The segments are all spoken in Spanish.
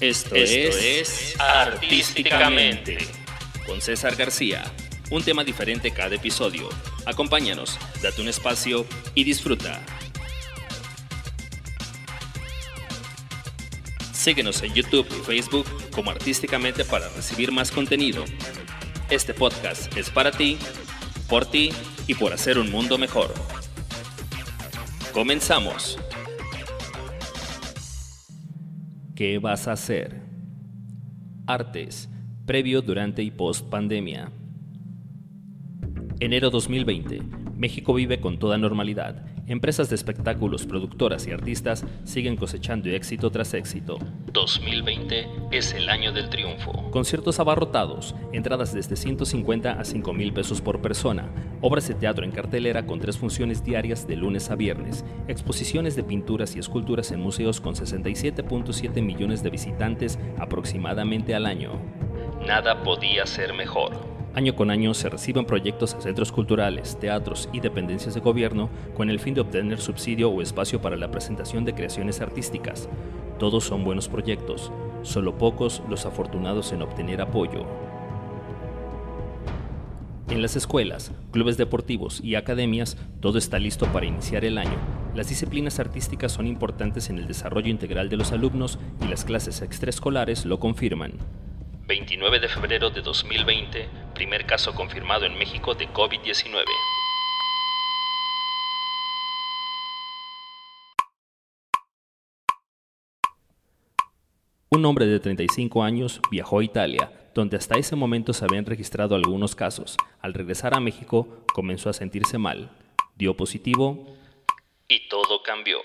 Esto, es, Artísticamente con César García. Un tema diferente cada episodio. Acompáñanos, date un espacio y disfruta. Síguenos en YouTube y Facebook como Artísticamente para recibir más contenido. Este podcast es para ti, por ti y por hacer un mundo mejor. Comenzamos. ¿Qué vas a hacer? Artes, previo, durante y post pandemia. Enero 2020. México vive con toda normalidad Empresas de espectáculos, productoras y artistas siguen cosechando éxito tras éxito. 2020 es el año del triunfo. Conciertos abarrotados, entradas desde 150 a 5 mil pesos por persona, obras de teatro en cartelera con tres funciones diarias de lunes a viernes, exposiciones de pinturas y esculturas en museos con 67.7 millones de visitantes aproximadamente al año. Nada podía ser mejor. Año con año se reciben proyectos a centros culturales, teatros y dependencias de gobierno con el fin de obtener subsidio o espacio para la presentación de creaciones artísticas. Todos son buenos proyectos, solo pocos los afortunados en obtener apoyo. En las escuelas, clubes deportivos y academias, todo está listo para iniciar el año. Las disciplinas artísticas son importantes en el desarrollo integral de los alumnos y las clases extraescolares lo confirman. 29 de febrero de 2020, primer caso confirmado en México de COVID-19. Un hombre de 35 años viajó a Italia, donde hasta ese momento se habían registrado algunos casos. Al regresar a México, comenzó a sentirse mal. Dio positivo y todo cambió.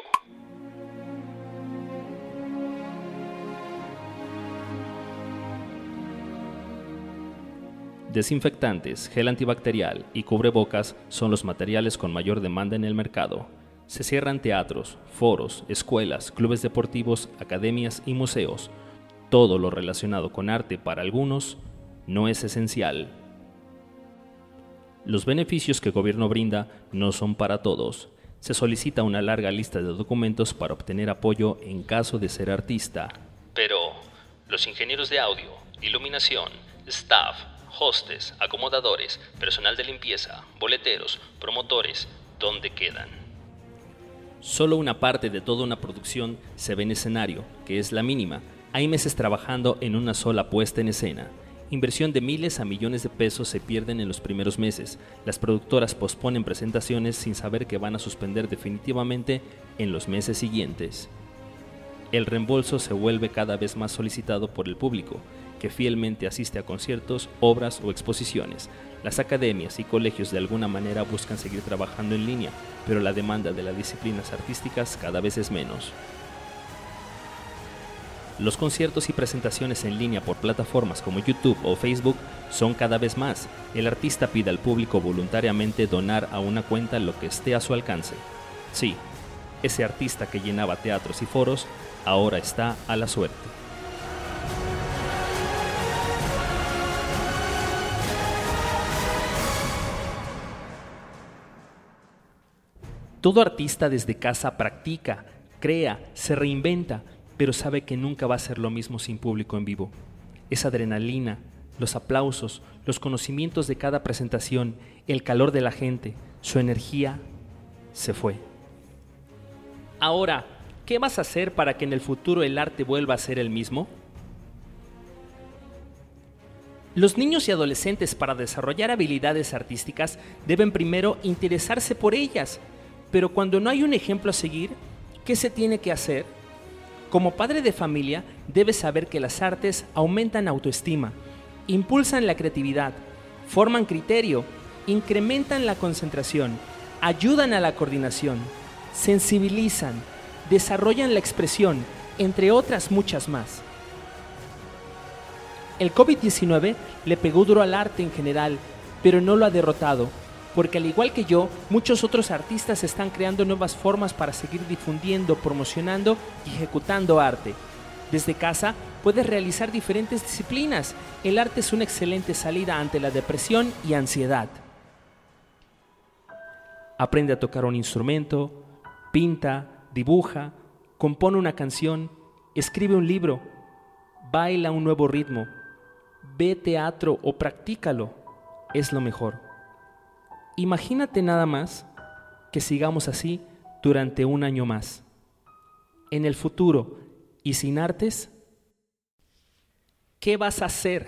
Desinfectantes, gel antibacterial y cubrebocas son los materiales con mayor demanda en el mercado. Se cierran teatros, foros, escuelas, clubes deportivos, academias y museos. Todo lo relacionado con arte para algunos no es esencial. Los beneficios que el gobierno brinda no son para todos. Se solicita una larga lista de documentos para obtener apoyo en caso de ser artista. Pero los ingenieros de audio, iluminación, staff, hostes, acomodadores, personal de limpieza, boleteros, promotores, ¿dónde quedan? Solo una parte de toda una producción se ve en escenario, que es la mínima. Hay meses trabajando en una sola puesta en escena. Inversión de miles a millones de pesos se pierden en los primeros meses. Las productoras posponen presentaciones sin saber que van a suspender definitivamente en los meses siguientes. El reembolso se vuelve cada vez más solicitado por el público que fielmente asiste a conciertos, obras o exposiciones. Las academias y colegios de alguna manera buscan seguir trabajando en línea, pero la demanda de las disciplinas artísticas cada vez es menos. Los conciertos y presentaciones en línea por plataformas como YouTube o Facebook son cada vez más. El artista pide al público voluntariamente donar a una cuenta lo que esté a su alcance. Sí, ese artista que llenaba teatros y foros ahora está a la suerte. Todo artista desde casa practica, crea, se reinventa, pero sabe que nunca va a ser lo mismo sin público en vivo. Esa adrenalina, los aplausos, los conocimientos de cada presentación, el calor de la gente, su energía, se fue. Ahora, ¿qué vas a hacer para que en el futuro el arte vuelva a ser el mismo? Los niños y adolescentes para desarrollar habilidades artísticas deben primero interesarse por ellas pero cuando no hay un ejemplo a seguir, ¿qué se tiene que hacer? Como padre de familia, debes saber que las artes aumentan autoestima, impulsan la creatividad, forman criterio, incrementan la concentración, ayudan a la coordinación, sensibilizan, desarrollan la expresión, entre otras muchas más. El COVID-19 le pegó duro al arte en general, pero no lo ha derrotado porque al igual que yo, muchos otros artistas están creando nuevas formas para seguir difundiendo, promocionando y ejecutando arte. Desde casa puedes realizar diferentes disciplinas. El arte es una excelente salida ante la depresión y ansiedad. Aprende a tocar un instrumento, pinta, dibuja, compone una canción, escribe un libro. baila un nuevo ritmo, ve teatro o practícalo, es lo mejor. Imagínate nada más que sigamos así durante un año más. En el futuro, y sin artes, ¿qué vas a hacer?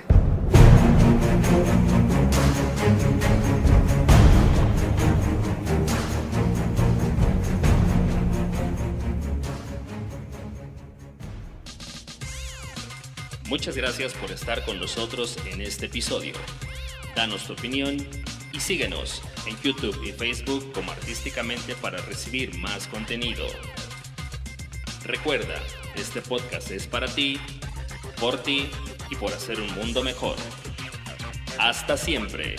Muchas gracias por estar con nosotros en este episodio. Danos tu opinión y síguenos en YouTube y Facebook como Artísticamente para recibir más contenido. Recuerda, este podcast es para ti, por ti y por hacer un mundo mejor. Hasta siempre.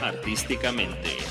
Artísticamente.